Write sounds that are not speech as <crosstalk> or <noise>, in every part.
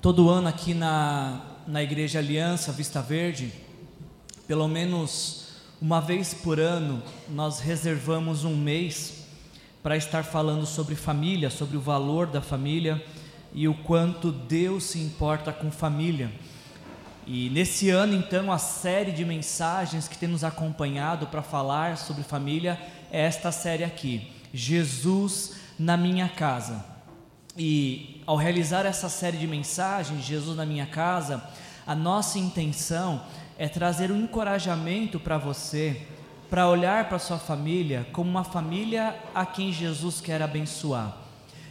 Todo ano aqui na, na Igreja Aliança Vista Verde, pelo menos uma vez por ano, nós reservamos um mês para estar falando sobre família, sobre o valor da família e o quanto Deus se importa com família. E nesse ano, então, a série de mensagens que tem nos acompanhado para falar sobre família é esta série aqui: Jesus na minha casa. E ao realizar essa série de mensagens, Jesus na minha casa, a nossa intenção é trazer um encorajamento para você, para olhar para sua família como uma família a quem Jesus quer abençoar.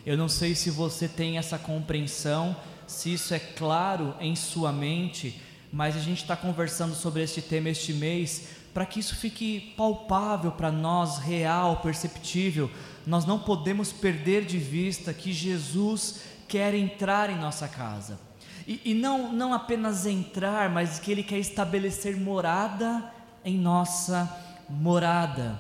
Eu não sei se você tem essa compreensão, se isso é claro em sua mente, mas a gente está conversando sobre este tema este mês para que isso fique palpável para nós, real, perceptível, nós não podemos perder de vista que Jesus quer entrar em nossa casa. E, e, não, não apenas entrar, mas que Ele quer estabelecer morada em nossa morada.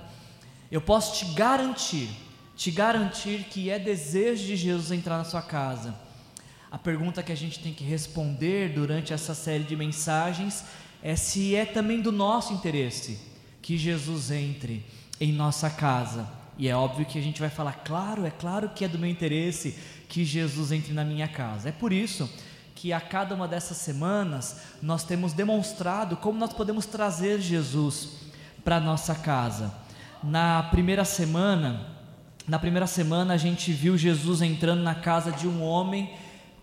Eu posso te garantir, te garantir que é desejo de Jesus entrar na sua casa. A pergunta que a gente tem que responder durante essa série de mensagens é se é também do nosso interesse que Jesus entre em nossa casa. E é óbvio que a gente vai falar, claro, é claro que é do meu interesse que Jesus entre na minha casa. É por isso que a cada uma dessas semanas nós temos demonstrado como nós podemos trazer Jesus para nossa casa. Na primeira semana, na primeira semana a gente viu Jesus entrando na casa de um homem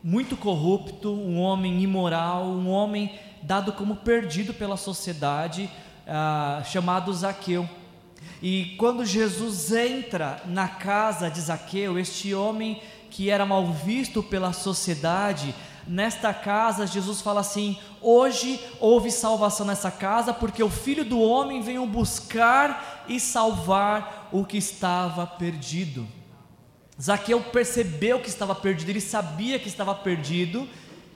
muito corrupto, um homem imoral, um homem dado como perdido pela sociedade, ah, chamado Zaqueu. E quando Jesus entra na casa de Zaqueu, este homem que era mal visto pela sociedade, nesta casa, Jesus fala assim: Hoje houve salvação nessa casa, porque o filho do homem veio buscar e salvar o que estava perdido. Zaqueu percebeu que estava perdido, ele sabia que estava perdido,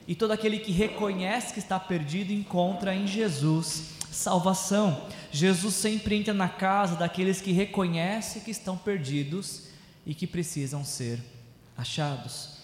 e todo aquele que reconhece que está perdido encontra em Jesus salvação. Jesus sempre entra na casa daqueles que reconhecem que estão perdidos e que precisam ser achados.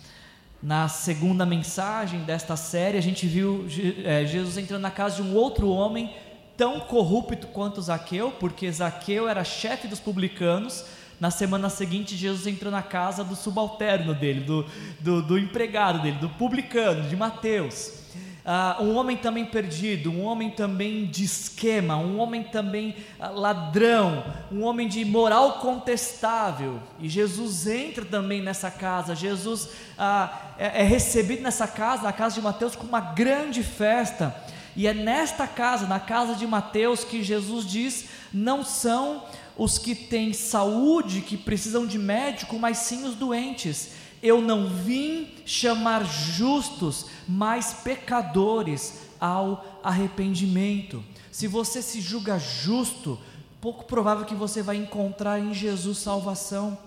Na segunda mensagem desta série, a gente viu é, Jesus entrando na casa de um outro homem tão corrupto quanto Zaqueu, porque Zaqueu era chefe dos publicanos. Na semana seguinte, Jesus entrou na casa do subalterno dele, do, do, do empregado dele, do publicano, de Mateus. Uh, um homem também perdido, um homem também de esquema, um homem também uh, ladrão, um homem de moral contestável. E Jesus entra também nessa casa. Jesus uh, é, é recebido nessa casa, a casa de Mateus, com uma grande festa. E é nesta casa, na casa de Mateus, que Jesus diz: não são os que têm saúde, que precisam de médico, mas sim os doentes. Eu não vim chamar justos, mas pecadores ao arrependimento. Se você se julga justo, pouco provável que você vai encontrar em Jesus salvação.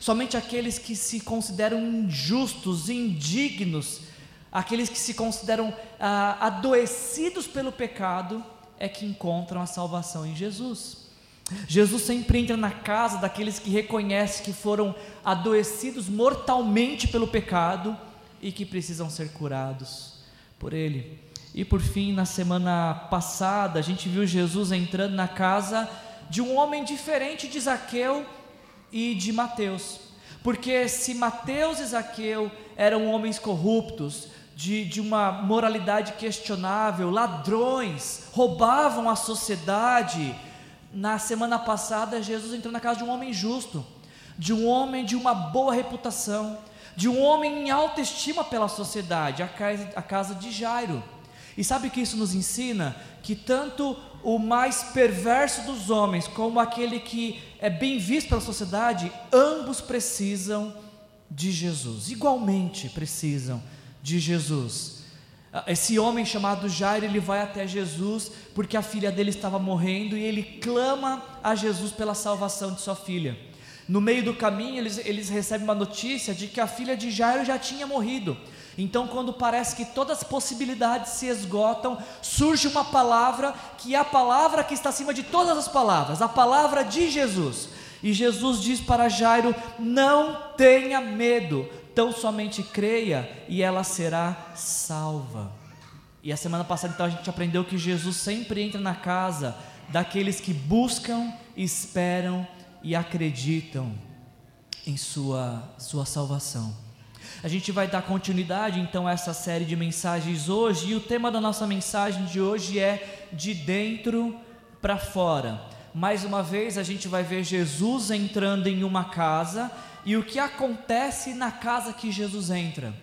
Somente aqueles que se consideram injustos, indignos, aqueles que se consideram ah, adoecidos pelo pecado, é que encontram a salvação em Jesus. Jesus sempre entra na casa daqueles que reconhecem que foram adoecidos mortalmente pelo pecado e que precisam ser curados por Ele. E por fim, na semana passada, a gente viu Jesus entrando na casa de um homem diferente de Zaqueu e de Mateus. Porque se Mateus e Zaqueu eram homens corruptos, de, de uma moralidade questionável, ladrões, roubavam a sociedade, na semana passada, Jesus entrou na casa de um homem justo, de um homem de uma boa reputação, de um homem em alta estima pela sociedade, a casa, a casa de Jairo. E sabe o que isso nos ensina? Que tanto o mais perverso dos homens, como aquele que é bem visto pela sociedade, ambos precisam de Jesus, igualmente precisam de Jesus. Ah, esse homem chamado Jairo, ele vai até Jesus porque a filha dele estava morrendo e ele clama a Jesus pela salvação de sua filha. No meio do caminho, eles, eles recebem uma notícia de que a filha de Jairo já tinha morrido. Então, quando parece que todas as possibilidades se esgotam, surge uma palavra que é a palavra que está acima de todas as palavras, a palavra de Jesus. E Jesus diz para Jairo: Não tenha medo, tão somente creia e ela será salva. E a semana passada então a gente aprendeu que Jesus sempre entra na casa daqueles que buscam, esperam e acreditam em sua sua salvação. A gente vai dar continuidade então a essa série de mensagens hoje, e o tema da nossa mensagem de hoje é de dentro para fora. Mais uma vez a gente vai ver Jesus entrando em uma casa e o que acontece na casa que Jesus entra.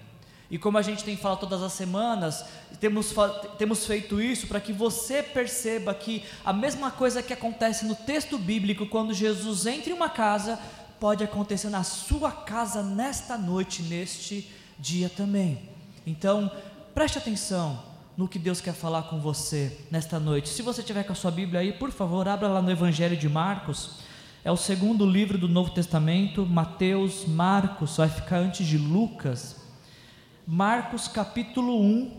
E como a gente tem falado todas as semanas, temos, temos feito isso para que você perceba que a mesma coisa que acontece no texto bíblico, quando Jesus entra em uma casa, pode acontecer na sua casa nesta noite, neste dia também. Então, preste atenção no que Deus quer falar com você nesta noite. Se você tiver com a sua Bíblia aí, por favor, abra lá no Evangelho de Marcos. É o segundo livro do Novo Testamento, Mateus, Marcos, vai ficar antes de Lucas. Marcos capítulo 1,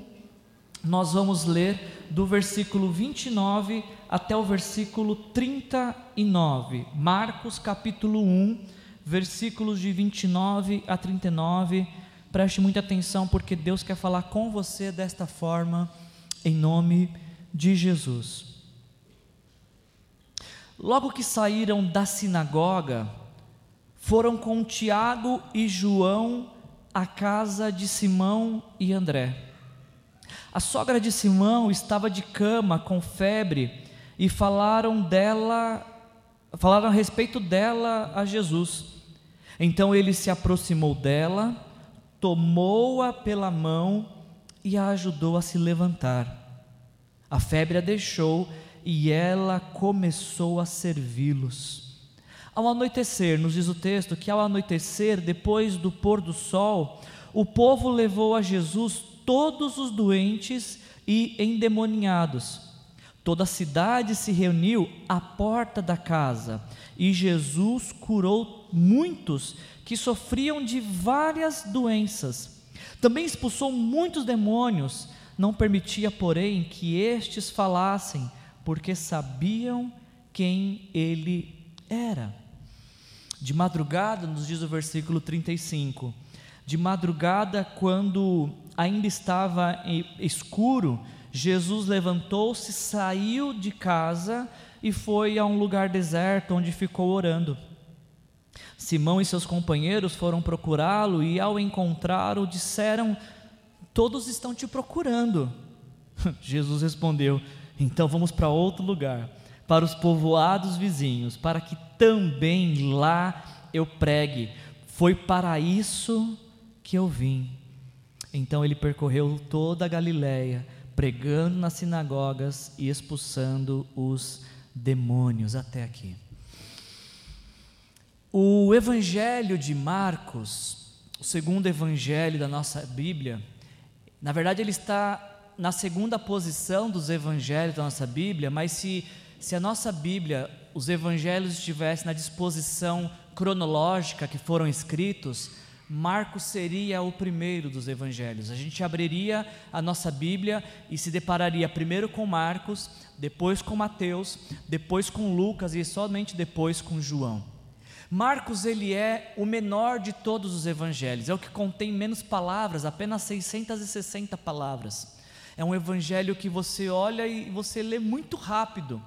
nós vamos ler do versículo 29 até o versículo 39. Marcos capítulo 1, versículos de 29 a 39. Preste muita atenção, porque Deus quer falar com você desta forma, em nome de Jesus. Logo que saíram da sinagoga, foram com Tiago e João à casa de Simão e André. A sogra de Simão estava de cama com febre e falaram dela, falaram a respeito dela a Jesus. Então ele se aproximou dela, tomou-a pela mão e a ajudou a se levantar. A febre a deixou e ela começou a servi-los. Ao anoitecer, nos diz o texto que ao anoitecer, depois do pôr do sol, o povo levou a Jesus todos os doentes e endemoniados. Toda a cidade se reuniu à porta da casa e Jesus curou muitos que sofriam de várias doenças. Também expulsou muitos demônios, não permitia, porém, que estes falassem, porque sabiam quem ele era. De madrugada, nos diz o versículo 35, de madrugada, quando ainda estava escuro, Jesus levantou-se, saiu de casa e foi a um lugar deserto onde ficou orando. Simão e seus companheiros foram procurá-lo e, ao encontrá-lo, disseram: Todos estão te procurando. <laughs> Jesus respondeu: então vamos para outro lugar, para os povoados vizinhos, para que também lá eu pregue. Foi para isso que eu vim. Então ele percorreu toda a Galiléia, pregando nas sinagogas e expulsando os demônios até aqui. O Evangelho de Marcos, o segundo evangelho da nossa Bíblia, na verdade ele está na segunda posição dos evangelhos da nossa Bíblia, mas se, se a nossa Bíblia, os evangelhos estivessem na disposição cronológica que foram escritos, Marcos seria o primeiro dos evangelhos. A gente abriria a nossa Bíblia e se depararia primeiro com Marcos, depois com Mateus, depois com Lucas e somente depois com João. Marcos ele é o menor de todos os evangelhos, é o que contém menos palavras, apenas 660 palavras. É um evangelho que você olha e você lê muito rápido.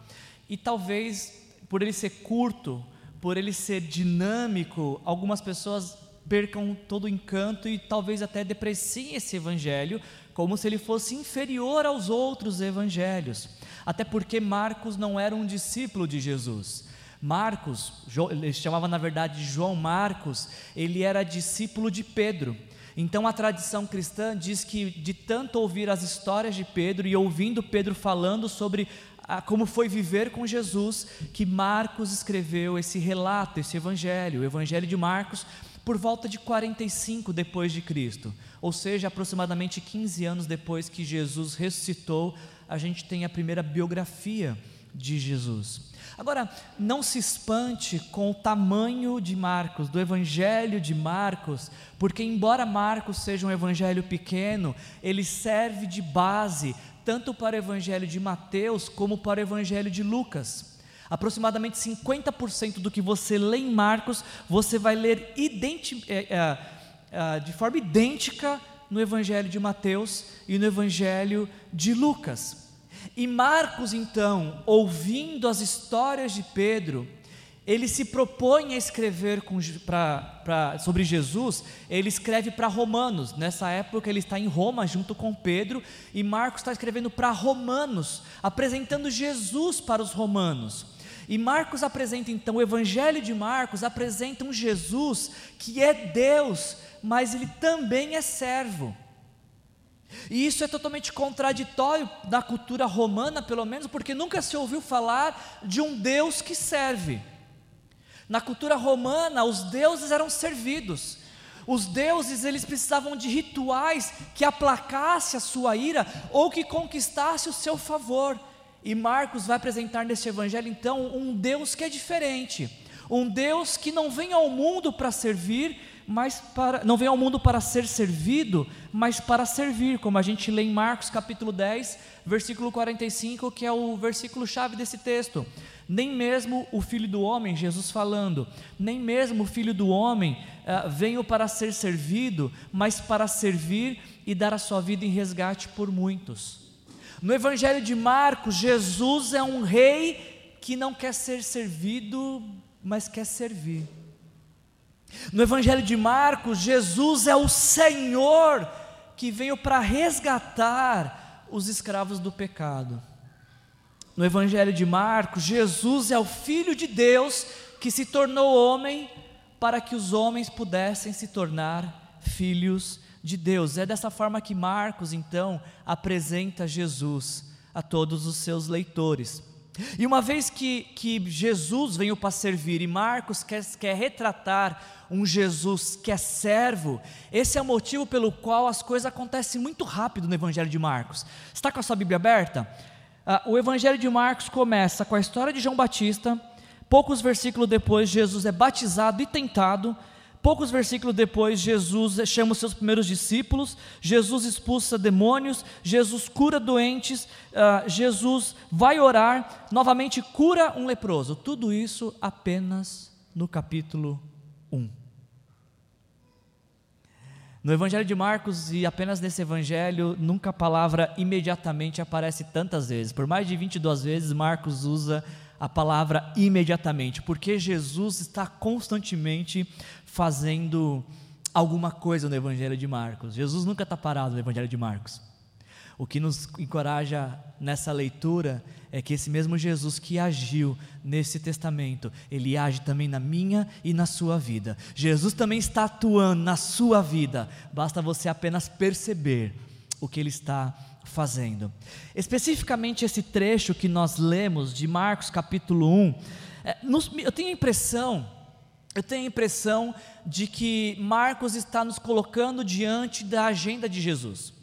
E talvez por ele ser curto, por ele ser dinâmico, algumas pessoas percam todo o encanto e talvez até depreciem esse evangelho, como se ele fosse inferior aos outros evangelhos. Até porque Marcos não era um discípulo de Jesus. Marcos, ele chamava na verdade João Marcos, ele era discípulo de Pedro. Então a tradição cristã diz que de tanto ouvir as histórias de Pedro e ouvindo Pedro falando sobre a, como foi viver com Jesus, que Marcos escreveu esse relato, esse evangelho, o evangelho de Marcos, por volta de 45 depois de Cristo, ou seja, aproximadamente 15 anos depois que Jesus ressuscitou, a gente tem a primeira biografia de Jesus. Agora, não se espante com o tamanho de Marcos, do evangelho de Marcos, porque, embora Marcos seja um evangelho pequeno, ele serve de base tanto para o evangelho de Mateus como para o evangelho de Lucas. Aproximadamente 50% do que você lê em Marcos, você vai ler é, é, uh, de forma idêntica no Evangelho de Mateus e no Evangelho de Lucas. E Marcos, então, ouvindo as histórias de Pedro, ele se propõe a escrever com, pra, pra, sobre Jesus, ele escreve para Romanos. Nessa época ele está em Roma junto com Pedro, e Marcos está escrevendo para Romanos, apresentando Jesus para os romanos. E Marcos apresenta então, o Evangelho de Marcos apresenta um Jesus que é Deus, mas ele também é servo. E isso é totalmente contraditório da cultura romana, pelo menos, porque nunca se ouviu falar de um Deus que serve. Na cultura romana, os deuses eram servidos. Os deuses, eles precisavam de rituais que aplacasse a sua ira ou que conquistasse o seu favor. E Marcos vai apresentar neste evangelho então um Deus que é diferente, um Deus que não vem ao mundo para servir, mas para não vem ao mundo para ser servido, mas para servir, como a gente lê em Marcos capítulo 10, versículo 45, que é o versículo chave desse texto. Nem mesmo o filho do homem, Jesus falando, nem mesmo o filho do homem uh, veio para ser servido, mas para servir e dar a sua vida em resgate por muitos. No Evangelho de Marcos, Jesus é um rei que não quer ser servido, mas quer servir. No Evangelho de Marcos, Jesus é o Senhor que veio para resgatar os escravos do pecado. No Evangelho de Marcos, Jesus é o Filho de Deus que se tornou homem para que os homens pudessem se tornar filhos de Deus. É dessa forma que Marcos, então, apresenta Jesus a todos os seus leitores. E uma vez que, que Jesus veio para servir e Marcos quer, quer retratar um Jesus que é servo, esse é o motivo pelo qual as coisas acontecem muito rápido no Evangelho de Marcos. Está com a sua Bíblia aberta? Ah, o Evangelho de Marcos começa com a história de João Batista, poucos versículos depois, Jesus é batizado e tentado. Poucos versículos depois, Jesus chama os seus primeiros discípulos, Jesus expulsa demônios, Jesus cura doentes, uh, Jesus vai orar, novamente cura um leproso. Tudo isso apenas no capítulo 1. No Evangelho de Marcos e apenas nesse Evangelho, nunca a palavra imediatamente aparece tantas vezes. Por mais de 22 vezes, Marcos usa a palavra imediatamente, porque Jesus está constantemente fazendo alguma coisa no Evangelho de Marcos. Jesus nunca está parado no Evangelho de Marcos. O que nos encoraja nessa leitura é que esse mesmo Jesus que agiu nesse testamento, ele age também na minha e na sua vida. Jesus também está atuando na sua vida, basta você apenas perceber o que ele está fazendo. Especificamente esse trecho que nós lemos de Marcos capítulo 1, é, nos, eu tenho a impressão, eu tenho a impressão de que Marcos está nos colocando diante da agenda de Jesus.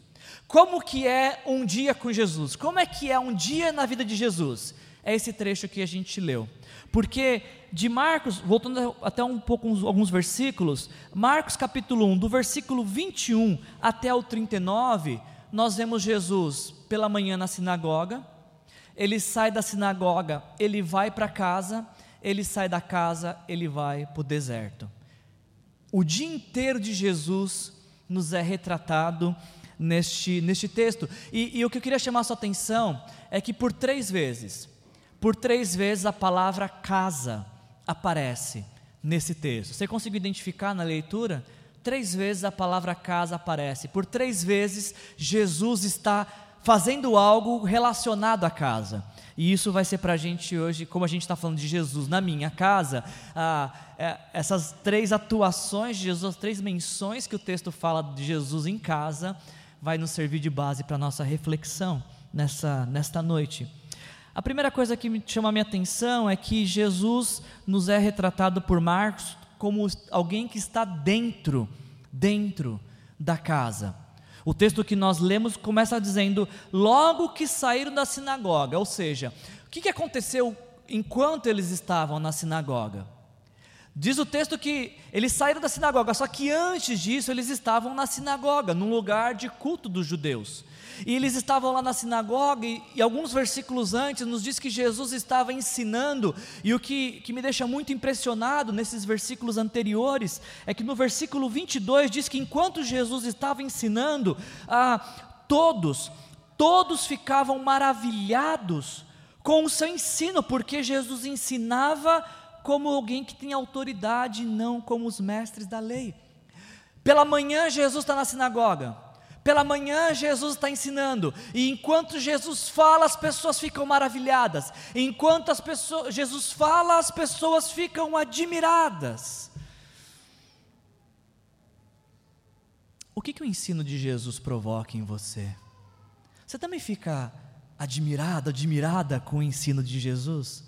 Como que é um dia com Jesus? Como é que é um dia na vida de Jesus? É esse trecho que a gente leu. Porque de Marcos, voltando até um pouco alguns versículos, Marcos capítulo 1, do versículo 21 até o 39, nós vemos Jesus pela manhã na sinagoga, ele sai da sinagoga, ele vai para casa, ele sai da casa, ele vai para o deserto. O dia inteiro de Jesus nos é retratado neste, neste texto. E, e o que eu queria chamar a sua atenção é que por três vezes, por três vezes a palavra casa aparece nesse texto. Você conseguiu identificar na leitura? Três vezes a palavra casa aparece. Por três vezes Jesus está fazendo algo relacionado à casa. E isso vai ser para a gente hoje, como a gente está falando de Jesus na minha casa, ah, é, essas três atuações de Jesus, três menções que o texto fala de Jesus em casa, vai nos servir de base para a nossa reflexão nessa, nesta noite. A primeira coisa que me chama a minha atenção é que Jesus nos é retratado por Marcos como alguém que está dentro, dentro da casa. O texto que nós lemos começa dizendo: logo que saíram da sinagoga, ou seja, o que, aconteceu enquanto eles estavam na sinagoga? Diz o texto que eles saíram da sinagoga, só que antes disso eles estavam na sinagoga, num lugar de culto dos judeus. E eles estavam lá na sinagoga, e, e, alguns versículos antes nos diz que Jesus estava ensinando, e o que, que me deixa muito impressionado nesses versículos anteriores, é que no versículo 22 diz que enquanto Jesus estava ensinando, a todos, todos ficavam maravilhados com o seu ensino, porque Jesus ensinava como alguém que tem autoridade, não como os mestres da lei. Pela manhã, Jesus está na sinagoga. Pela manhã, Jesus está ensinando. E enquanto Jesus fala, as pessoas ficam maravilhadas. Enquanto as pessoas, Jesus fala, as pessoas ficam admiradas. O que, que o ensino de Jesus provoca em você? Você também fica admirado, admirada com o ensino de Jesus?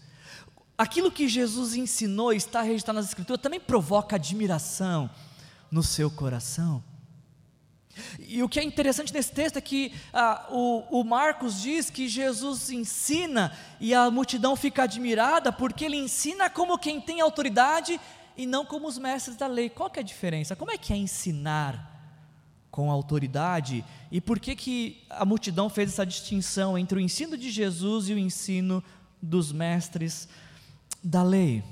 aquilo que Jesus ensinou, está registrado nas Escrituras, também provoca admiração no seu coração. E o que é interessante nesse texto é que ah, o, o, Marcos diz que Jesus ensina e a multidão fica admirada porque ele ensina como quem tem autoridade e não como os mestres da lei. Qual que é a diferença? Como é que é ensinar com autoridade e por que, que a multidão fez essa distinção entre o ensino de Jesus e o ensino dos mestres da lei.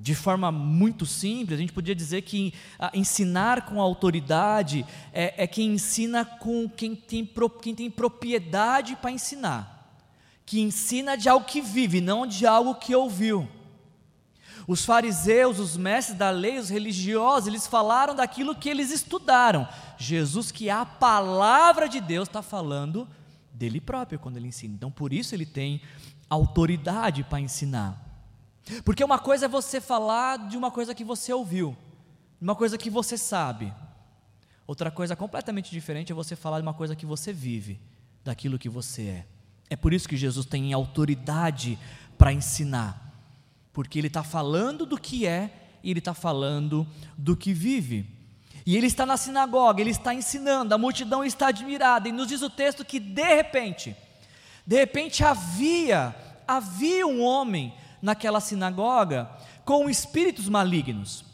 De forma muito simples, a gente podia dizer que ah, ensinar com autoridade é, é quem ensina com quem tem, quem tem propriedade para ensinar, que ensina de algo que vive, não de algo que ouviu. Os fariseus, os mestres da lei, os religiosos, eles falaram daquilo que eles estudaram. Jesus, que é a palavra de Deus, está falando dele próprio quando ele ensina. Então, por isso ele tem autoridade para ensinar. Porque uma coisa é você falar de uma coisa que você ouviu, uma coisa que você sabe. Outra coisa completamente diferente é você falar de uma coisa que você vive, daquilo que você é. É por isso que Jesus tem autoridade para ensinar, porque Ele está falando do que é e Ele está falando do que vive. E Ele está na sinagoga, Ele está ensinando, a multidão está admirada, e nos diz o texto que de repente, de repente havia, havia um homem naquela sinagoga com espíritos malignos.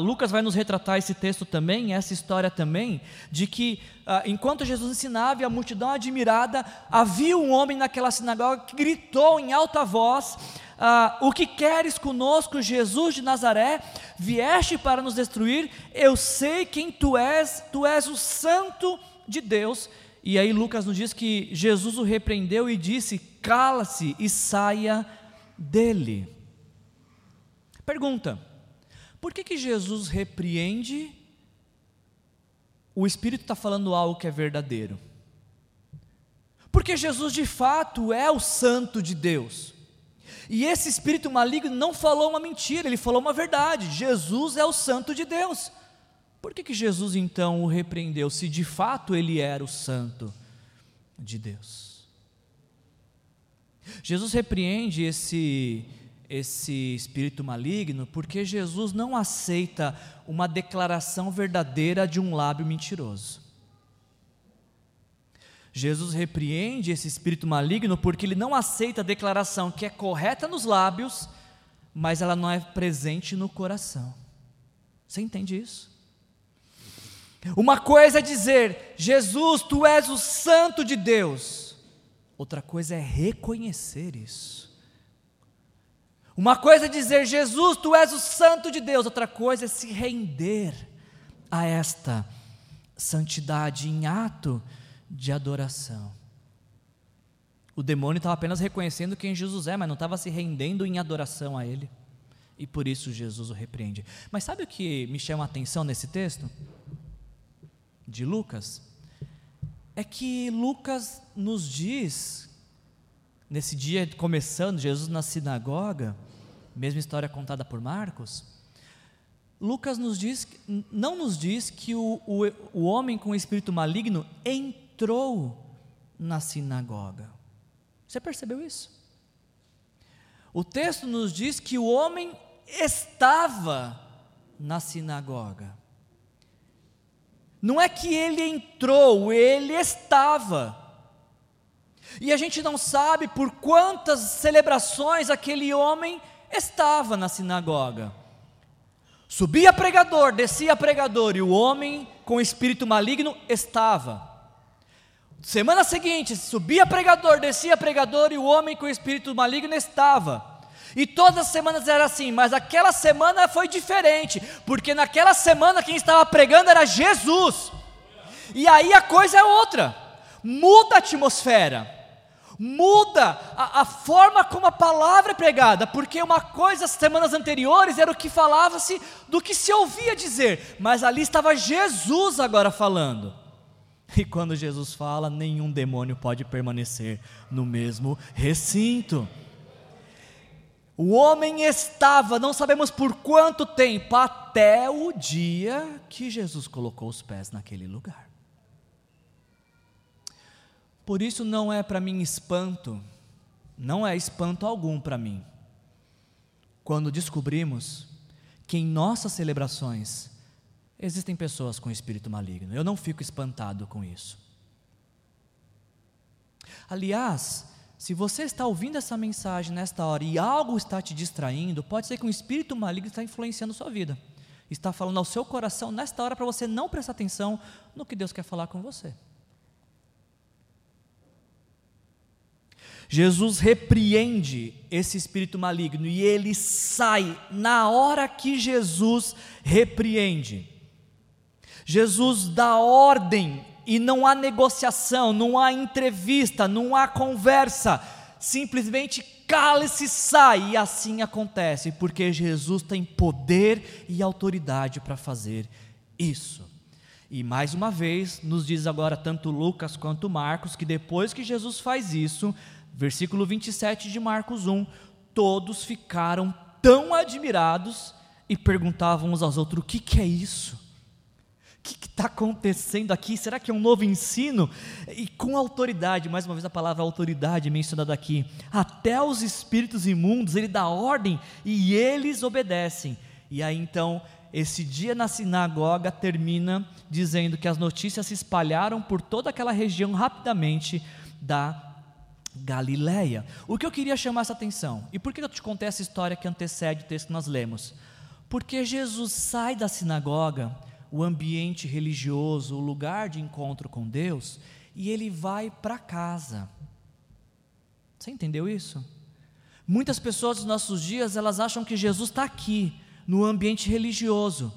Lucas vai nos retratar esse texto também, essa história também, de que ah, enquanto Jesus ensinava e a multidão admirada, havia um homem naquela sinagoga que gritou em alta voz: ah, O que queres conosco, Jesus de Nazaré? Vieste para nos destruir? Eu sei quem tu és, tu és o Santo de Deus. E aí Lucas nos diz que Jesus o repreendeu e disse: Cala-se e saia dele. Pergunta: por que, que Jesus repreende? O Espírito está falando algo que é verdadeiro. Porque Jesus de fato é o Santo de Deus. E esse espírito maligno não falou uma mentira, ele falou uma verdade. Jesus é o Santo de Deus. Por que, que Jesus então o repreendeu, se de fato ele era o Santo de Deus? Jesus repreende esse, esse espírito maligno porque Jesus não aceita uma declaração verdadeira de um lábio mentiroso. Jesus repreende esse espírito maligno porque ele não aceita a declaração que é correta nos lábios, mas ela não é presente no coração. Você entende isso? Uma coisa é dizer, Jesus, tu és o Santo de Deus. Outra coisa é reconhecer isso. Uma coisa é dizer, Jesus, tu és o Santo de Deus. Outra coisa é se render a esta santidade em ato de adoração. O demônio estava apenas reconhecendo quem Jesus é, mas não estava se rendendo em adoração a Ele. E por isso Jesus o repreende. Mas sabe o que me chama a atenção nesse texto? De Lucas? É que Lucas nos diz, nesse dia começando, Jesus na sinagoga, mesma história contada por Marcos, Lucas nos diz, não nos diz que o, o, o homem com o espírito maligno entrou na sinagoga. Você percebeu isso? O texto nos diz que o homem estava na sinagoga. Não é que ele entrou, ele estava. E a gente não sabe por quantas celebrações aquele homem estava na sinagoga. Subia pregador, descia pregador, e o homem com espírito maligno estava. Semana seguinte, subia pregador, descia pregador, e o homem com espírito maligno estava. E todas as semanas era assim, mas aquela semana foi diferente, porque naquela semana quem estava pregando era Jesus. E aí a coisa é outra, muda a atmosfera muda a, a, forma como a palavra é pregada, porque uma coisa, semanas anteriores, era o que falava-se do que se ouvia dizer, mas ali estava Jesus agora falando. E quando Jesus fala, nenhum demônio pode permanecer no mesmo recinto. O homem estava, não sabemos por quanto tempo, até o dia que Jesus colocou os pés naquele lugar. Por isso não é para mim espanto, não é espanto algum para mim, quando descobrimos que em nossas celebrações existem pessoas com espírito maligno. Eu não fico espantado com isso. Aliás, se você está ouvindo essa mensagem nesta hora e algo está te distraindo, pode ser que um espírito maligno está influenciando sua vida. Está falando ao seu coração nesta hora para você não prestar atenção no que Deus quer falar com você. Jesus repreende esse espírito maligno e ele sai na hora que Jesus repreende. Jesus dá ordem e não há negociação, não há entrevista, não há conversa, simplesmente cale-se, sai, e assim acontece, porque Jesus tem poder e autoridade para fazer isso. E mais uma vez, nos diz agora tanto Lucas quanto Marcos que depois que Jesus faz isso, Versículo 27 de Marcos 1: Todos ficaram tão admirados e perguntavam uns aos outros: o que, que é isso? Que está acontecendo aqui? Será que é um novo ensino? E com autoridade, mais uma vez a palavra autoridade mencionada aqui, até os espíritos imundos ele dá ordem e eles obedecem. E aí então, esse dia na sinagoga termina dizendo que as notícias se espalharam por toda aquela região rapidamente da Galileia. O que eu queria chamar essa atenção, e por que eu te contei essa história que antecede o texto que nós lemos? Porque Jesus sai da sinagoga, o ambiente religioso, o lugar de encontro com Deus, e ele vai para casa. Você entendeu isso? Muitas pessoas nos nossos dias, elas acham que Jesus está aqui, no ambiente religioso.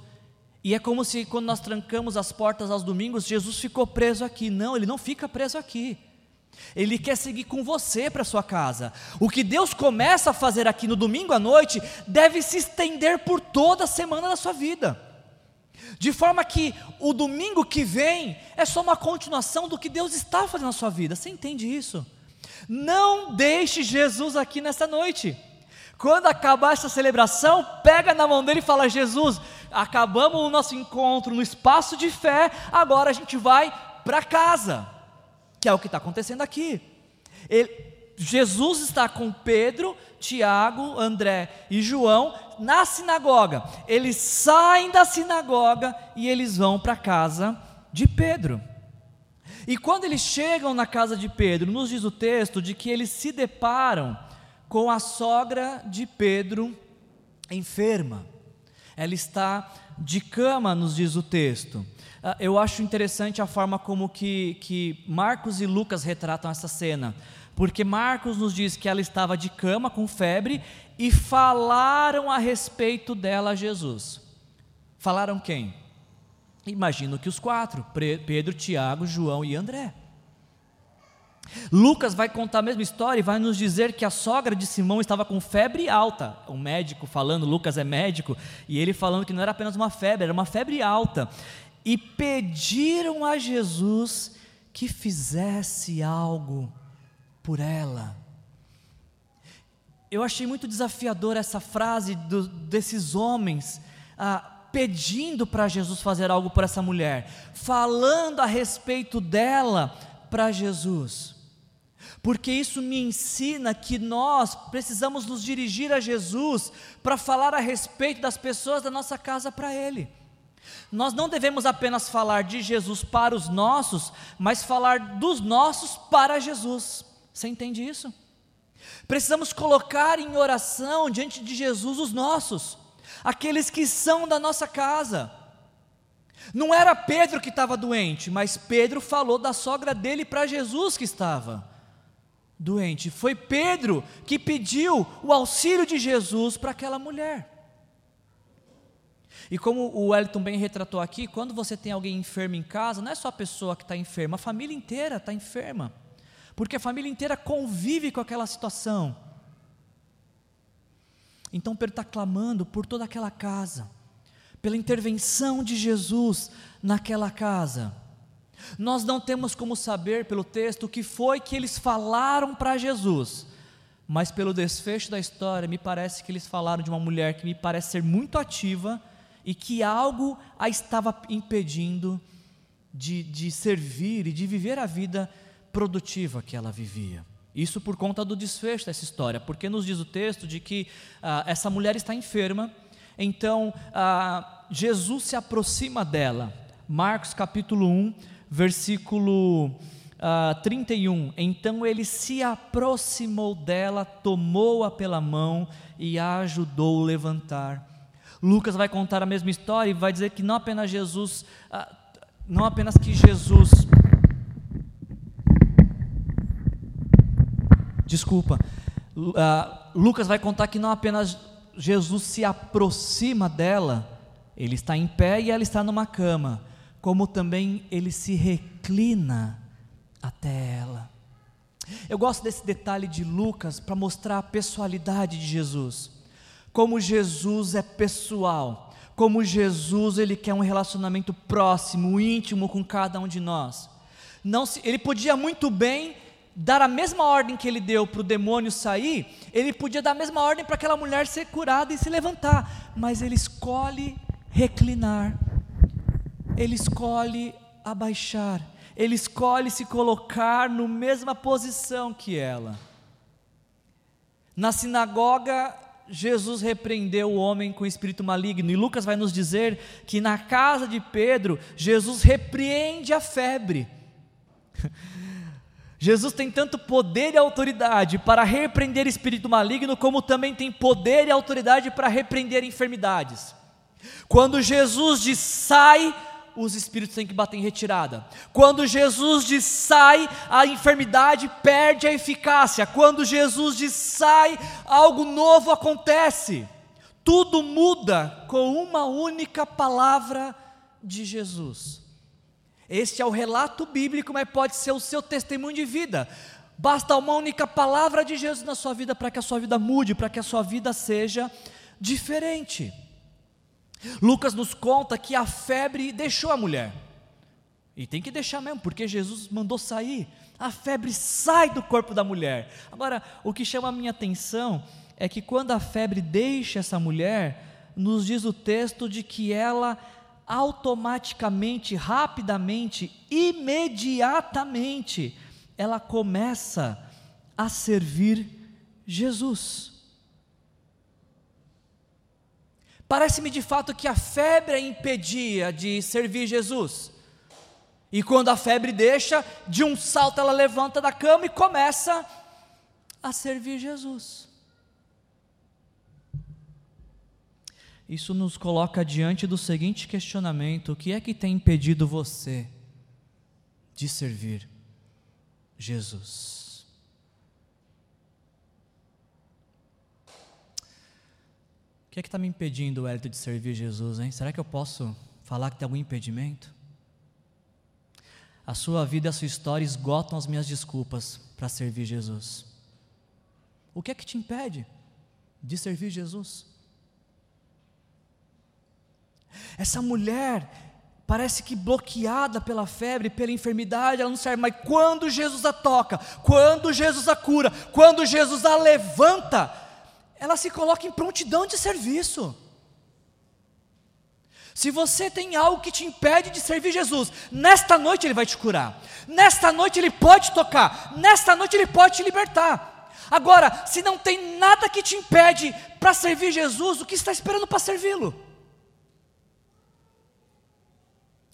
E é como se quando nós trancamos as portas aos domingos, Jesus ficou preso aqui. Não, ele não fica preso aqui. Ele quer seguir com você para sua casa. O que Deus começa a fazer aqui no domingo à noite deve se estender por toda a semana da sua vida. De forma que o domingo que vem é só uma continuação do que Deus está fazendo na sua vida. Você entende isso? Não deixe Jesus aqui nessa noite. Quando acabar essa celebração, pega na mão dele e fala: Jesus, acabamos o nosso encontro no espaço de fé, agora a gente vai para casa que é o que está acontecendo aqui. Ele, Jesus está com Pedro, Tiago, André e João na sinagoga. Eles saem da sinagoga e eles vão para a casa de Pedro. E quando eles chegam na casa de Pedro, nos diz o texto de que eles se deparam com a sogra de Pedro enferma. Ela está de cama, nos diz o texto. Ah, eu acho interessante a forma como que, que Marcos e Lucas retratam essa cena, porque Marcos nos diz que ela estava de cama com febre e falaram a respeito dela a Jesus. Falaram quem? Imagino que os quatro: Pedro, Tiago, João e André. Lucas vai contar a mesma história e vai nos dizer que a sogra de Simão estava com febre alta. O médico falando, Lucas é médico, e ele falando que não era apenas uma febre, era uma febre alta e pediram a Jesus que fizesse algo por ela. Eu achei muito desafiador essa frase do, desses homens ah, pedindo para Jesus fazer algo por essa mulher, falando a respeito dela para Jesus. Porque isso me ensina que nós precisamos nos dirigir a Jesus para falar a respeito das pessoas da nossa casa para Ele. Nós não devemos apenas falar de Jesus para os nossos, mas falar dos nossos para Jesus. Você entende isso? Precisamos colocar em oração diante de Jesus os nossos, aqueles que são da nossa casa. Não era Pedro que estava doente, mas Pedro falou da sogra dele para Jesus que estava doente. Foi Pedro que pediu o auxílio de Jesus para aquela mulher. E como o Wellington bem retratou aqui, quando você tem alguém enfermo em casa, não é só a pessoa que está enferma, a família inteira está enferma. Porque a família inteira convive com aquela situação. Então Pedro está clamando por toda aquela casa, pela intervenção de Jesus naquela casa. Nós não temos como saber pelo texto o que foi que eles falaram para Jesus, mas pelo desfecho da história, me parece que eles falaram de uma mulher que me parece ser muito ativa e que algo a estava impedindo de, de servir e de viver a vida produtiva que ela vivia. Isso por conta do desfecho dessa história, porque nos diz o texto de que ah, essa mulher está enferma, então ah, Jesus se aproxima dela. Marcos capítulo 1, versículo ah, 31. Então ele se aproximou dela, tomou-a pela mão e a ajudou a levantar. Lucas vai contar a mesma história e vai dizer que não apenas Jesus, uh, não apenas que Jesus. Desculpa. Uh, Lucas vai contar que não apenas Jesus se aproxima dela, ele está em pé e ela está numa cama como também ele se reclina até ela. Eu gosto desse detalhe de Lucas para mostrar a pessoalidade de Jesus. Como Jesus é pessoal, como Jesus ele quer um relacionamento próximo, íntimo com cada um de nós. Não se, ele podia muito bem dar a mesma ordem que ele deu para o demônio sair, ele podia dar a mesma ordem para aquela mulher ser curada e se levantar, mas ele escolhe reclinar ele escolhe abaixar, ele escolhe se colocar na mesma posição que ela. Na sinagoga, Jesus repreendeu o homem com espírito maligno, e Lucas vai nos dizer que na casa de Pedro, Jesus repreende a febre. <laughs> Jesus tem tanto poder e autoridade para repreender espírito maligno, como também tem poder e autoridade para repreender enfermidades. Quando Jesus diz sai, os espíritos têm que bater em retirada. Quando Jesus diz sai, a enfermidade perde a eficácia. Quando Jesus diz sai, algo novo acontece. Tudo muda com uma única palavra de Jesus. Este é o relato bíblico, mas pode ser o seu testemunho de vida. Basta uma única palavra de Jesus na sua vida para que a sua vida mude, para que a sua vida seja diferente. Lucas nos conta que a febre deixou a mulher. E tem que deixar mesmo, porque Jesus mandou sair. A febre sai do corpo da mulher. Agora, o que chama a minha atenção é que quando a febre deixa essa mulher, nos diz o texto de que ela automaticamente, rapidamente, imediatamente, ela começa a servir Jesus. Parece-me de fato que a febre a impedia de servir Jesus. E quando a febre deixa, de um salto ela levanta da cama e começa a servir Jesus. Isso nos coloca diante do seguinte questionamento: o que é que tem impedido você de servir Jesus? O que é que está me impedindo, Hélito, de servir Jesus, hein? Será que eu posso falar que tem algum impedimento? A sua vida e a sua história esgotam as minhas desculpas para servir Jesus. O que é que te impede de servir Jesus? Essa mulher parece que bloqueada pela febre, pela enfermidade, ela não serve, mas quando Jesus a toca, quando Jesus a cura, quando Jesus a levanta, ela se coloca em prontidão de serviço. Se você tem algo que te impede de servir Jesus, nesta noite Ele vai te curar, nesta noite Ele pode tocar, nesta noite Ele pode te libertar. Agora, se não tem nada que te impede para servir Jesus, o que está esperando para servi-lo?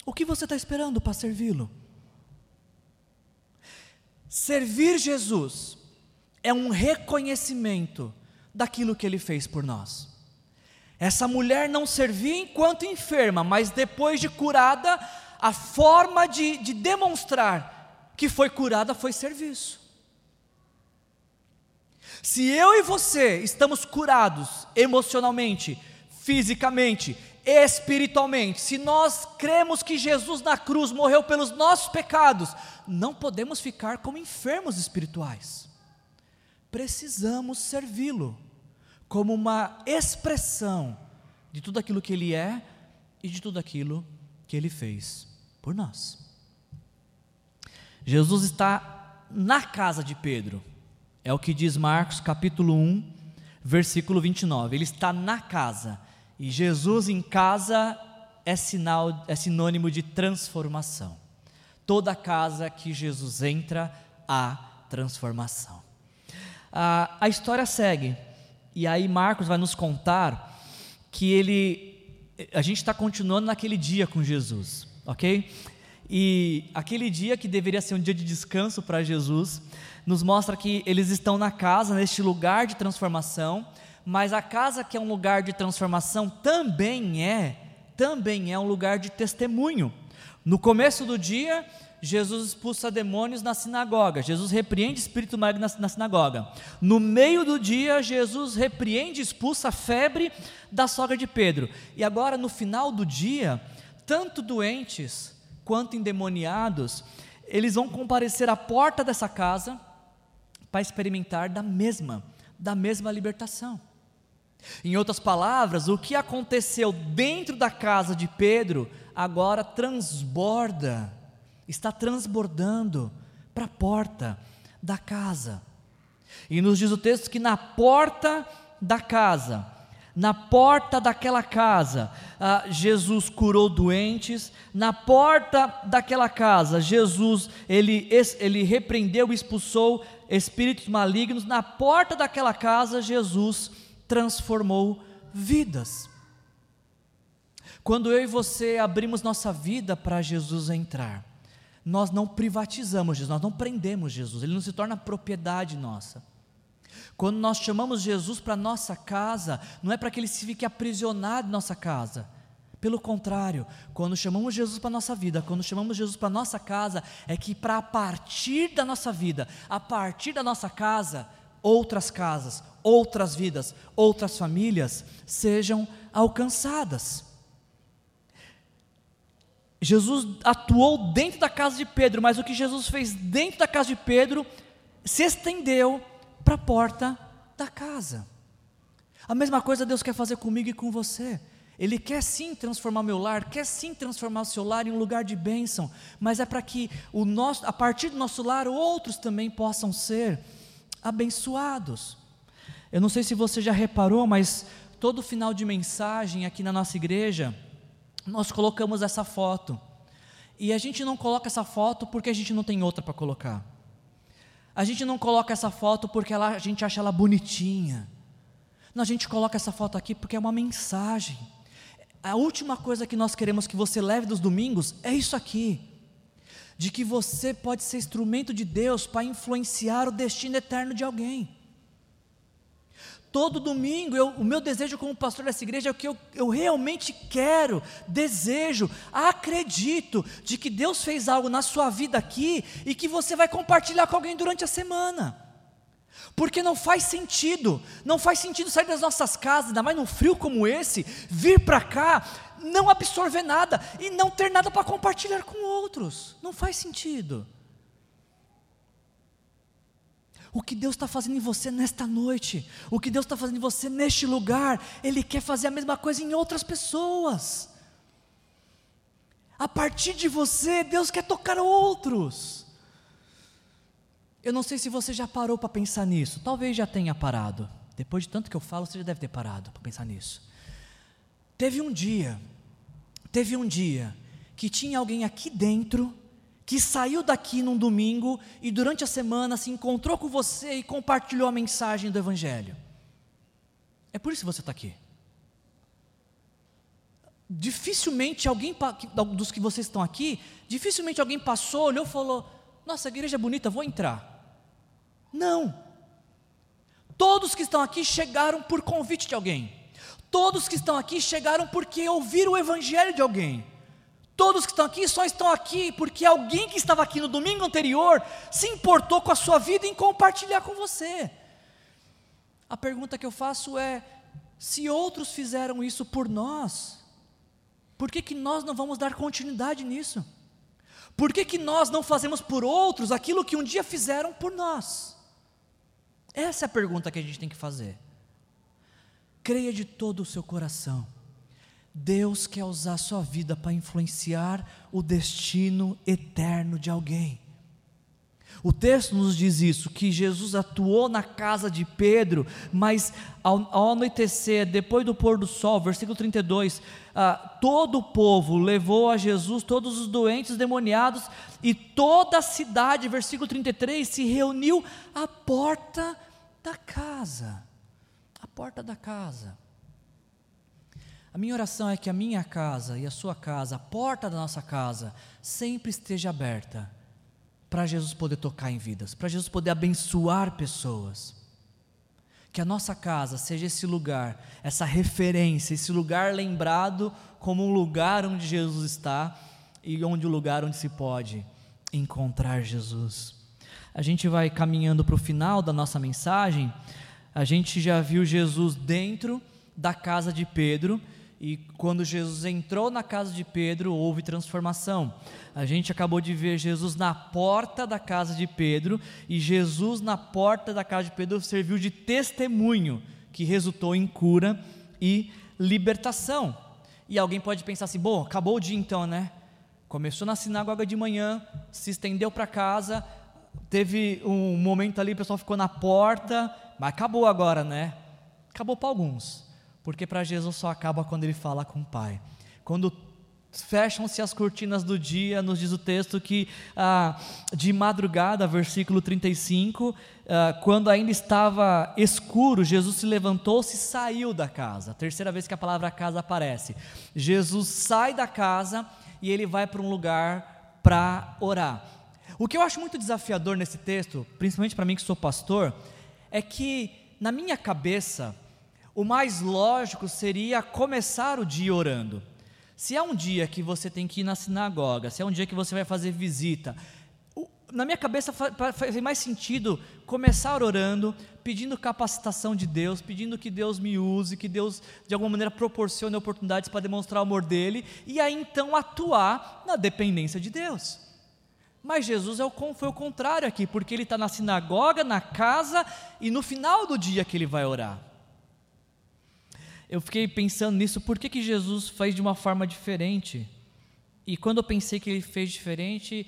O que você está esperando para servi-lo? Servir Jesus é um reconhecimento daquilo que ele fez por nós. Essa mulher não servia enquanto enferma, mas depois de curada, a forma de, de demonstrar que foi curada foi serviço. Se eu e você estamos curados emocionalmente, fisicamente, espiritualmente, se nós cremos que Jesus na cruz morreu pelos nossos pecados, não podemos ficar como enfermos espirituais. Precisamos servi-lo como uma expressão de tudo aquilo que ele é e de tudo aquilo que ele fez por nós. Jesus está na casa de Pedro. É o que diz Marcos capítulo 1, versículo 29. Ele está na casa. E Jesus em casa é sinal, é sinônimo de transformação. Toda casa que Jesus entra, há transformação. Ah, a história segue. E aí Marcos vai nos contar que ele, a gente está continuando naquele dia com Jesus, ok? E aquele dia que deveria ser um dia de descanso para Jesus, nos mostra que eles estão na casa, neste lugar de transformação, mas a casa que é um lugar de transformação também é, também é um lugar de testemunho. No começo do dia, Jesus expulsa demônios na sinagoga, Jesus repreende espírito maligno na, na, sinagoga. No meio do dia, Jesus repreende e expulsa a febre da sogra de Pedro. E agora, no final do dia, tanto doentes quanto endemoniados, eles vão comparecer à porta dessa casa para experimentar da mesma, da mesma libertação. Em outras palavras, o que aconteceu dentro da casa de Pedro agora transborda, está transbordando para a porta da casa. E nos diz o texto que na porta da casa, na porta daquela casa, ah, Jesus curou doentes. Na porta daquela casa, Jesus ele, ele repreendeu e expulsou espíritos malignos. Na porta daquela casa, Jesus transformou vidas. Quando eu e você abrimos nossa vida para Jesus entrar, nós não privatizamos Jesus, nós não prendemos Jesus, ele não se torna propriedade nossa. Quando nós chamamos Jesus para nossa casa, não é para que ele se fique aprisionado em nossa casa. Pelo contrário, quando chamamos Jesus para nossa vida, quando chamamos Jesus para nossa casa, é que para a partir da nossa vida, a partir da nossa casa, outras casas, outras vidas, outras famílias sejam alcançadas. Jesus atuou dentro da casa de Pedro, mas o que Jesus fez dentro da casa de Pedro se estendeu para a porta da casa. A mesma coisa Deus quer fazer comigo e com você. Ele quer sim transformar meu lar, quer sim transformar o seu lar em um lugar de bênção, mas é para que o nosso, a partir do nosso lar outros também possam ser abençoados. Eu não sei se você já reparou, mas todo final de mensagem aqui na nossa igreja, nós colocamos essa foto. E a gente não coloca essa foto porque a gente não tem outra para colocar. A gente não coloca essa foto porque ela, a gente acha ela bonitinha. Não, a gente coloca essa foto aqui porque é uma mensagem. A última coisa que nós queremos que você leve dos domingos é isso aqui. De que você pode ser instrumento de Deus para influenciar o destino eterno de alguém. Todo domingo, eu, o meu desejo como pastor dessa igreja é o que eu, eu realmente quero, desejo, acredito de que Deus fez algo na sua vida aqui e que você vai compartilhar com alguém durante a semana. Porque não faz sentido, não faz sentido sair das nossas casas, ainda mais num frio como esse, vir para cá, não absorver nada e não ter nada para compartilhar com outros. Não faz sentido. O que Deus está fazendo em você nesta noite, o que Deus está fazendo em você neste lugar, Ele quer fazer a mesma coisa em outras pessoas. A partir de você, Deus quer tocar outros. Eu não sei se você já parou para pensar nisso, talvez já tenha parado. Depois de tanto que eu falo, você já deve ter parado para pensar nisso. Teve um dia, teve um dia, que tinha alguém aqui dentro que saiu daqui num domingo e durante a semana se encontrou com você e compartilhou a mensagem do Evangelho. É por isso que você está aqui. Dificilmente alguém, dos que vocês estão aqui, dificilmente alguém passou, olhou e falou: Nossa, a igreja é bonita, vou entrar. Não. Todos que estão aqui chegaram por convite de alguém. Todos que estão aqui chegaram porque ouviram o evangelho de alguém. Todos que estão aqui só estão aqui porque alguém que estava aqui no domingo anterior se importou com a sua vida em compartilhar com você. A pergunta que eu faço é: se outros fizeram isso por nós, por que, que nós não vamos dar continuidade nisso? Por que, que nós não fazemos por outros aquilo que um dia fizeram por nós? Essa é a pergunta que a gente tem que fazer. Creia de todo o seu coração. Deus quer usar a sua vida para influenciar o destino eterno de alguém. O texto nos diz isso, que Jesus atuou na casa de Pedro, mas ao, ao anoitecer, depois do pôr do sol, versículo 32, ah, todo o povo levou a Jesus todos os doentes demoniados, e toda a cidade, versículo 33, se reuniu à porta da casa. Porta da casa. A minha oração é que a minha casa e a sua casa, a porta da nossa casa, sempre esteja aberta para Jesus poder tocar em vidas, para Jesus poder abençoar pessoas. Que a nossa casa seja esse lugar, essa referência, esse lugar lembrado como um lugar onde Jesus está e onde o lugar onde se pode encontrar Jesus. A gente vai caminhando para o final da nossa mensagem. A gente já viu Jesus dentro da casa de Pedro e quando Jesus entrou na casa de Pedro, houve transformação. A gente acabou de ver Jesus na porta da casa de Pedro, e Jesus na porta da casa de Pedro serviu de testemunho, que resultou em cura e libertação. E alguém pode pensar assim: bom, acabou o dia então, né? Começou na sinagoga de manhã, se estendeu para casa, teve um momento ali, o pessoal ficou na porta, mas acabou agora, né? Acabou para alguns porque para Jesus só acaba quando ele fala com o Pai. Quando fecham-se as cortinas do dia, nos diz o texto que ah, de madrugada, versículo 35, ah, quando ainda estava escuro, Jesus se levantou-se e saiu da casa. Terceira vez que a palavra casa aparece. Jesus sai da casa e ele vai para um lugar para orar. O que eu acho muito desafiador nesse texto, principalmente para mim que sou pastor, é que na minha cabeça, o mais lógico seria começar o dia orando. Se é um dia que você tem que ir na sinagoga, se é um dia que você vai fazer visita, na minha cabeça faz mais sentido começar orando, pedindo capacitação de Deus, pedindo que Deus me use, que Deus de alguma maneira proporcione oportunidades para demonstrar o amor dele, e aí então atuar na dependência de Deus. Mas Jesus é o, foi o contrário aqui, porque ele está na sinagoga, na casa, e no final do dia que ele vai orar eu fiquei pensando nisso, por que, que Jesus faz de uma forma diferente? E quando eu pensei que ele fez diferente,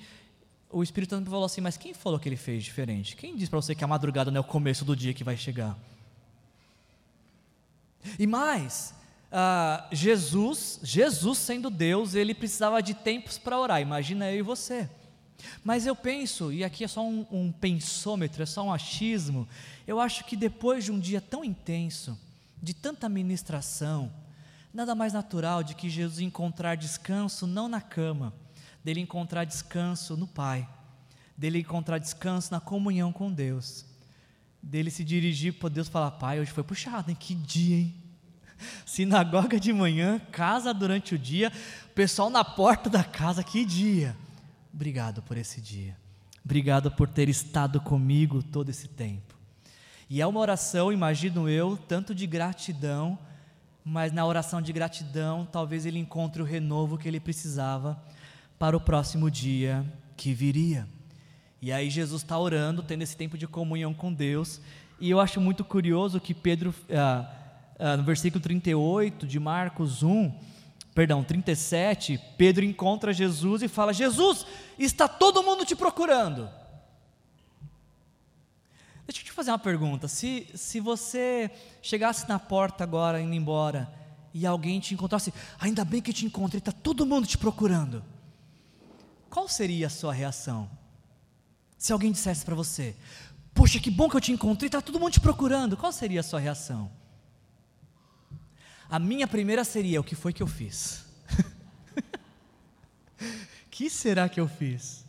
o Espírito Santo falou assim: Mas quem falou que ele fez diferente? Quem disse para você que a madrugada não é o começo do dia que vai chegar? E mais, uh, Jesus, Jesus sendo Deus, ele precisava de tempos para orar. Imagina eu e você. Mas eu penso, e aqui é só um, um pensômetro, é só um achismo. Eu acho que depois de um dia tão intenso, de tanta ministração, nada mais natural de que Jesus encontrar descanso não na cama, dele encontrar descanso no Pai, dele encontrar descanso na comunhão com Deus, dele se dirigir para Deus e falar: Pai, hoje foi puxado? Que dia, hein? <laughs> Sinagoga de manhã, casa durante o dia, pessoal na porta da casa, que dia. Obrigado por esse dia. Obrigado por ter estado comigo todo esse tempo. E é uma oração, imagino eu, tanto de gratidão, mas na oração de gratidão, talvez ele encontre o renovo que ele precisava para o próximo dia que viria. E aí Jesus está orando, tendo esse tempo de comunhão com Deus, e eu acho muito curioso que Pedro, ah, ah, no versículo 38 de Marcos 1, perdão, 37, Pedro encontra Jesus e fala: Jesus, está todo mundo te procurando. Deixa eu te fazer uma pergunta. Se, se você chegasse na porta agora, indo embora, e alguém te encontrasse, ainda bem que te encontrei, está todo mundo te procurando. Qual seria a sua reação? Se alguém dissesse para você, Poxa, que bom que eu te encontrei, está todo mundo te procurando. Qual seria a sua reação? A minha primeira seria: o que foi que eu fiz? <laughs> que será que eu fiz?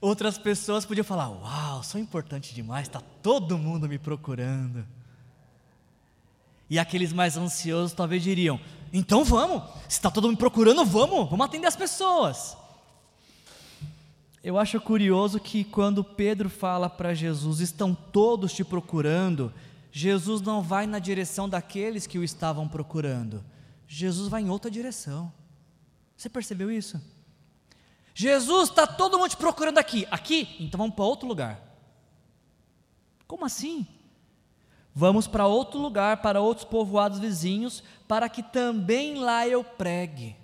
Outras pessoas podiam falar: Uau, sou importante demais, está todo mundo me procurando. E aqueles mais ansiosos talvez diriam: Então vamos, se está todo mundo me procurando, vamos, vamos atender as pessoas. Eu acho curioso que quando Pedro fala para Jesus: Estão todos te procurando, Jesus não vai na direção daqueles que o estavam procurando, Jesus vai em outra direção. Você percebeu isso? Jesus, está todo mundo te procurando aqui. Aqui? Então vamos para outro lugar. Como assim? Vamos para outro lugar, para outros povoados vizinhos, para que também lá eu pregue.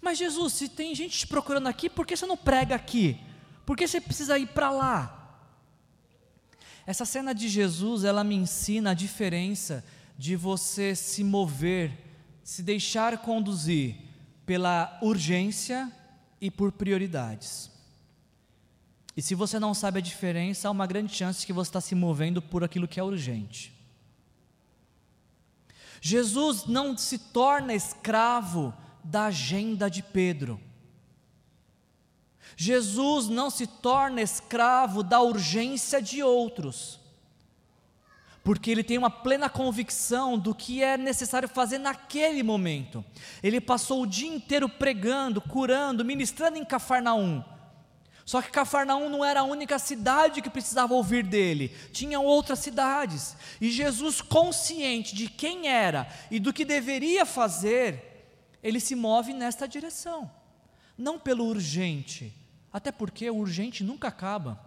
Mas Jesus, se tem gente te procurando aqui, por que você não prega aqui? Por que você precisa ir para lá? Essa cena de Jesus, ela me ensina a diferença de você se mover, se deixar conduzir pela urgência e por prioridades. E se você não sabe a diferença, há uma grande chance que você está se movendo por aquilo que é urgente. Jesus não se torna escravo da agenda de Pedro. Jesus não se torna escravo da urgência de outros porque ele tem uma plena convicção do que é necessário fazer naquele momento. Ele passou o dia inteiro pregando, curando, ministrando em Cafarnaum. Só que Cafarnaum não era a única cidade que precisava ouvir dele, tinham outras cidades. E Jesus, consciente de quem era e do que deveria fazer, ele se move nesta direção, não pelo urgente, até porque o urgente nunca acaba.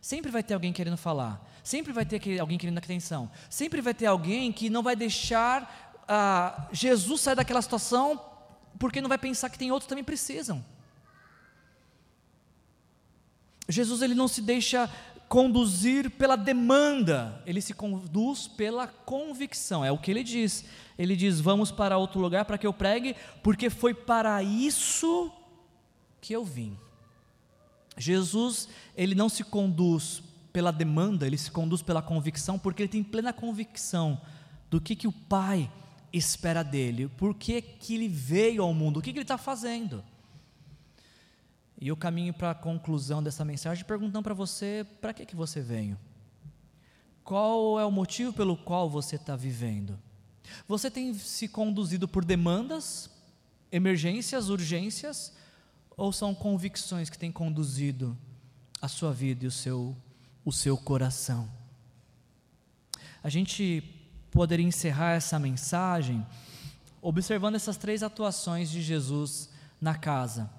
Sempre vai ter alguém querendo falar, sempre vai ter alguém querendo atenção, sempre vai ter alguém que não vai deixar ah, Jesus sair daquela situação porque não vai pensar que tem outros que também precisam. Jesus ele não se deixa conduzir pela demanda, ele se conduz pela convicção, é o que ele diz. Ele diz: Vamos para outro lugar para que eu pregue, porque foi para isso que eu vim. Jesus, ele não se conduz pela demanda, ele se conduz pela convicção, porque ele tem plena convicção do que, que o Pai espera dele, por que, que ele veio ao mundo, o que, que ele está fazendo. E eu caminho para a conclusão dessa mensagem perguntando para você: para que, que você veio? Qual é o motivo pelo qual você está vivendo? Você tem se conduzido por demandas, emergências, urgências, ou são convicções que têm conduzido a sua vida e o seu, o seu coração? A gente poderia encerrar essa mensagem observando essas três atuações de Jesus na casa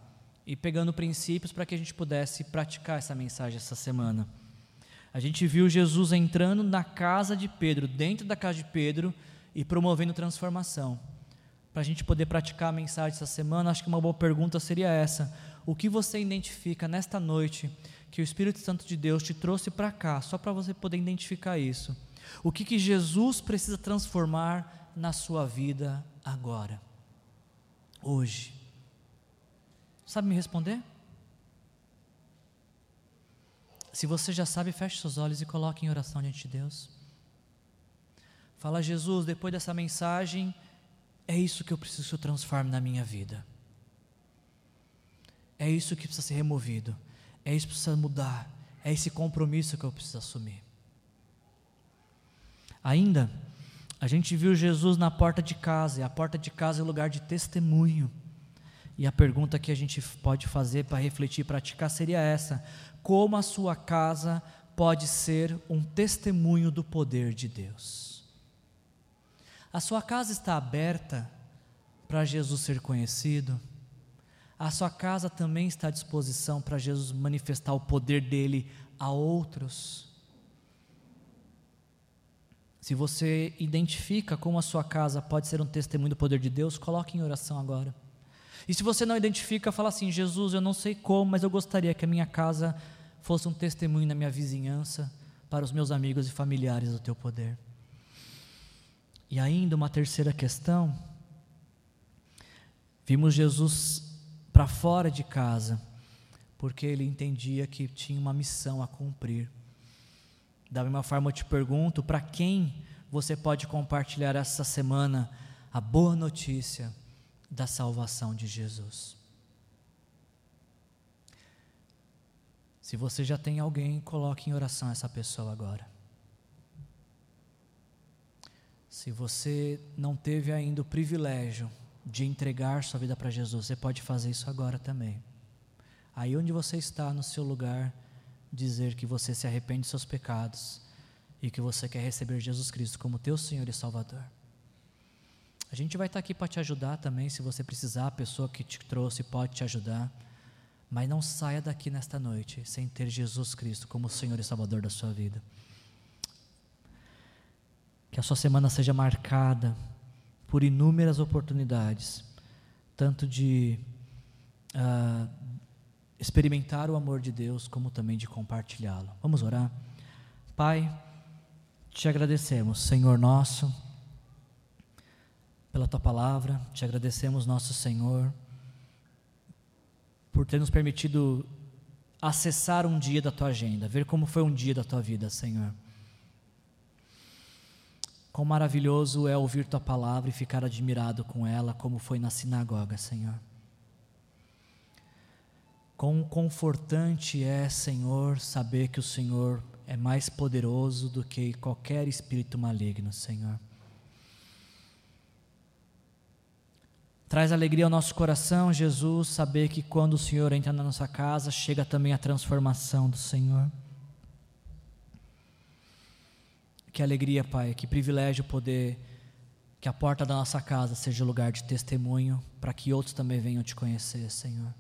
e pegando princípios para que a gente pudesse praticar essa mensagem essa semana. A gente viu Jesus entrando na casa de Pedro, dentro da casa de Pedro e promovendo transformação para a gente poder praticar a mensagem essa semana, acho que uma boa pergunta seria essa: o que você identifica nesta noite que o Espírito Santo de Deus te trouxe para cá, só para você poder identificar isso? O que, que Jesus precisa transformar na sua vida agora, hoje? Sabe me responder? Se você já sabe, feche seus olhos e coloque em oração diante de Deus. Fala, Jesus, depois dessa mensagem, é isso que eu preciso que transforme na minha vida. É isso que precisa ser removido. É isso que precisa mudar. É esse compromisso que eu preciso assumir. Ainda, a gente viu Jesus na porta de casa, e a porta de casa é lugar de testemunho. E a pergunta que a gente pode fazer para refletir e praticar seria essa: como a sua casa pode ser um testemunho do poder de Deus? A sua casa está aberta para Jesus ser conhecido? A sua casa também está à disposição para Jesus manifestar o poder dele a outros? Se você identifica como a sua casa pode ser um testemunho do poder de Deus, coloque em oração agora. E se você não identifica, fala assim: Jesus, eu não sei como, mas eu gostaria que a minha casa fosse um testemunho na minha vizinhança, para os meus amigos e familiares do teu poder. E ainda uma terceira questão. Vimos Jesus para fora de casa, porque ele entendia que tinha uma missão a cumprir. Da mesma forma, eu te pergunto: para quem você pode compartilhar essa semana a boa notícia da salvação de Jesus? Se você já tem alguém, coloque em oração essa pessoa agora. Se você não teve ainda o privilégio de entregar sua vida para Jesus, você pode fazer isso agora também. Aí onde você está, no seu lugar, dizer que você se arrepende dos seus pecados e que você quer receber Jesus Cristo como teu Senhor e Salvador. A gente vai estar aqui para te ajudar também, se você precisar, a pessoa que te trouxe pode te ajudar. Mas não saia daqui nesta noite sem ter Jesus Cristo como Senhor e Salvador da sua vida. Que a sua semana seja marcada por inúmeras oportunidades, tanto de uh, experimentar o amor de Deus, como também de compartilhá-lo. Vamos orar? Pai, te agradecemos, Senhor nosso, pela tua palavra, te agradecemos, nosso Senhor, por ter nos permitido acessar um dia da tua agenda, ver como foi um dia da tua vida, Senhor. Quão maravilhoso é ouvir tua palavra e ficar admirado com ela, como foi na sinagoga, Senhor. Quão confortante é, Senhor, saber que o Senhor é mais poderoso do que qualquer espírito maligno, Senhor. Traz alegria ao nosso coração, Jesus, saber que quando o Senhor entra na nossa casa, chega também a transformação do Senhor. Que alegria, Pai, que privilégio poder que a porta da nossa casa seja lugar de testemunho para que outros também venham te conhecer, Senhor.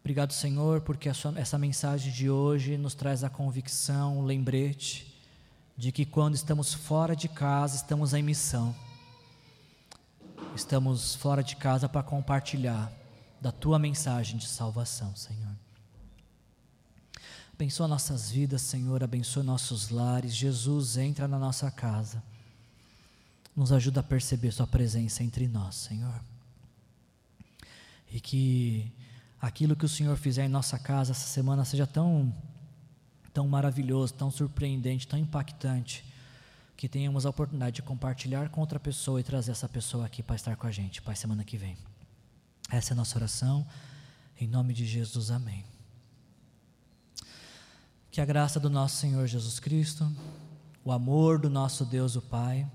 Obrigado, Senhor, porque essa mensagem de hoje nos traz a convicção, o lembrete de que quando estamos fora de casa, estamos em missão. Estamos fora de casa para compartilhar da tua mensagem de salvação, Senhor. Abençoa nossas vidas, Senhor, abençoa nossos lares. Jesus, entra na nossa casa. Nos ajuda a perceber Sua presença entre nós, Senhor. E que aquilo que o Senhor fizer em nossa casa essa semana seja tão, tão maravilhoso, tão surpreendente, tão impactante, que tenhamos a oportunidade de compartilhar com outra pessoa e trazer essa pessoa aqui para estar com a gente, Pai, semana que vem. Essa é a nossa oração. Em nome de Jesus, amém. Que a graça do nosso Senhor Jesus Cristo, o amor do nosso Deus, o Pai,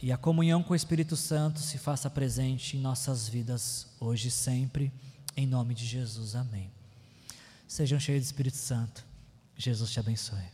e a comunhão com o Espírito Santo se faça presente em nossas vidas hoje e sempre, em nome de Jesus. Amém. Sejam cheios do Espírito Santo. Jesus te abençoe.